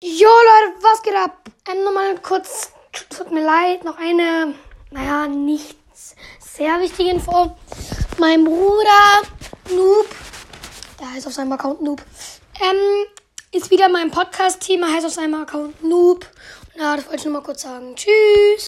Jo Leute, was geht ab? Ähm, nochmal kurz, tut mir leid, noch eine, naja, nicht sehr wichtige Info. Mein Bruder Noob, der heißt auf seinem Account Noob, ähm, ist wieder mein Podcast-Thema, heißt auf seinem Account Noob. Ja, das wollte ich nur mal kurz sagen. Tschüss.